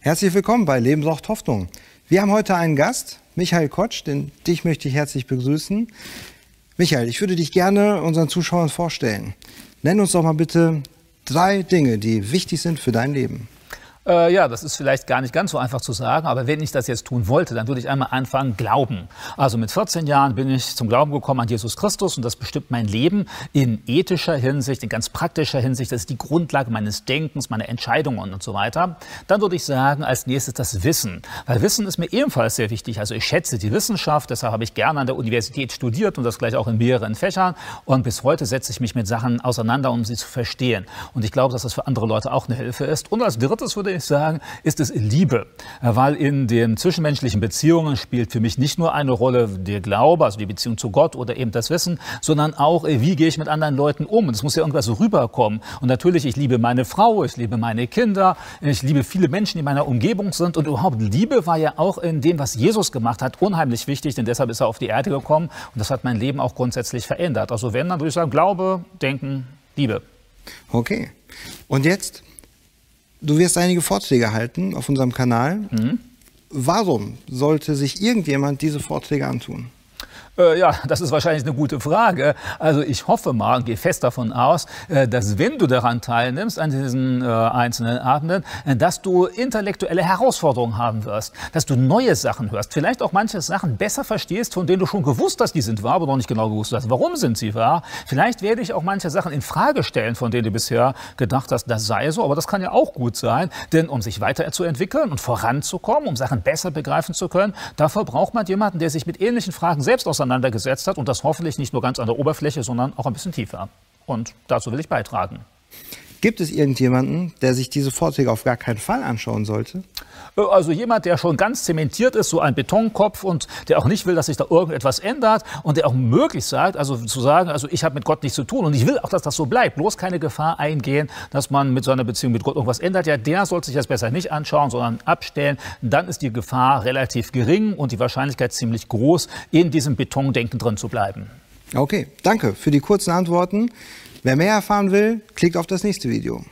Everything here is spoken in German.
Herzlich willkommen bei Leben braucht Hoffnung. Wir haben heute einen Gast, Michael Kotsch, den dich möchte ich herzlich begrüßen. Michael, ich würde dich gerne unseren Zuschauern vorstellen. Nenn uns doch mal bitte drei Dinge, die wichtig sind für dein Leben. Äh, ja, das ist vielleicht gar nicht ganz so einfach zu sagen, aber wenn ich das jetzt tun wollte, dann würde ich einmal anfangen, glauben. Also mit 14 Jahren bin ich zum Glauben gekommen an Jesus Christus und das bestimmt mein Leben in ethischer Hinsicht, in ganz praktischer Hinsicht. Das ist die Grundlage meines Denkens, meiner Entscheidungen und so weiter. Dann würde ich sagen, als nächstes das Wissen. Weil Wissen ist mir ebenfalls sehr wichtig. Also ich schätze die Wissenschaft, deshalb habe ich gerne an der Universität studiert und das gleich auch in mehreren Fächern. Und bis heute setze ich mich mit Sachen auseinander, um sie zu verstehen. Und ich glaube, dass das für andere Leute auch eine Hilfe ist. Und als drittes würde ich ich sagen, ist es Liebe. Weil in den zwischenmenschlichen Beziehungen spielt für mich nicht nur eine Rolle der Glaube, also die Beziehung zu Gott oder eben das Wissen, sondern auch, äh, wie gehe ich mit anderen Leuten um. Es muss ja irgendwas so rüberkommen. Und natürlich, ich liebe meine Frau, ich liebe meine Kinder, ich liebe viele Menschen, die in meiner Umgebung sind. Und überhaupt Liebe war ja auch in dem, was Jesus gemacht hat, unheimlich wichtig, denn deshalb ist er auf die Erde gekommen. Und das hat mein Leben auch grundsätzlich verändert. Also wenn, dann würde ich sagen, Glaube, Denken, Liebe. Okay. Und jetzt Du wirst einige Vorträge halten auf unserem Kanal. Mhm. Warum sollte sich irgendjemand diese Vorträge antun? Äh, ja, das ist wahrscheinlich eine gute Frage. Also ich hoffe mal und gehe fest davon aus, äh, dass wenn du daran teilnimmst, an diesen äh, einzelnen Abenden, äh, dass du intellektuelle Herausforderungen haben wirst, dass du neue Sachen hörst, vielleicht auch manche Sachen besser verstehst, von denen du schon gewusst hast, die sind wahr, aber noch nicht genau gewusst hast, warum sind sie wahr. Vielleicht werde ich auch manche Sachen in Frage stellen, von denen du bisher gedacht hast, das sei so, aber das kann ja auch gut sein, denn um sich weiterzuentwickeln und voranzukommen, um Sachen besser begreifen zu können, dafür braucht man jemanden, der sich mit ähnlichen Fragen selbst auseinandersetzt auseinandergesetzt hat und das hoffentlich nicht nur ganz an der Oberfläche, sondern auch ein bisschen tiefer. Und dazu will ich beitragen. Gibt es irgendjemanden, der sich diese Vorträge auf gar keinen Fall anschauen sollte? Äh, also jemand, der schon ganz zementiert ist, so ein Betonkopf und der auch nicht will, dass sich da irgendetwas ändert und der auch möglich sagt, also zu sagen, also ich habe mit Gott nichts zu tun und ich will auch, dass das so bleibt, bloß keine Gefahr eingehen, dass man mit seiner Beziehung mit Gott irgendwas ändert. Ja, der sollte sich das besser nicht anschauen, sondern abstellen. Dann ist die Gefahr relativ gering und die Wahrscheinlichkeit ziemlich groß, in diesem Betondenken drin zu bleiben. Okay, danke für die kurzen Antworten. Wer mehr erfahren will, klickt auf das nächste Video.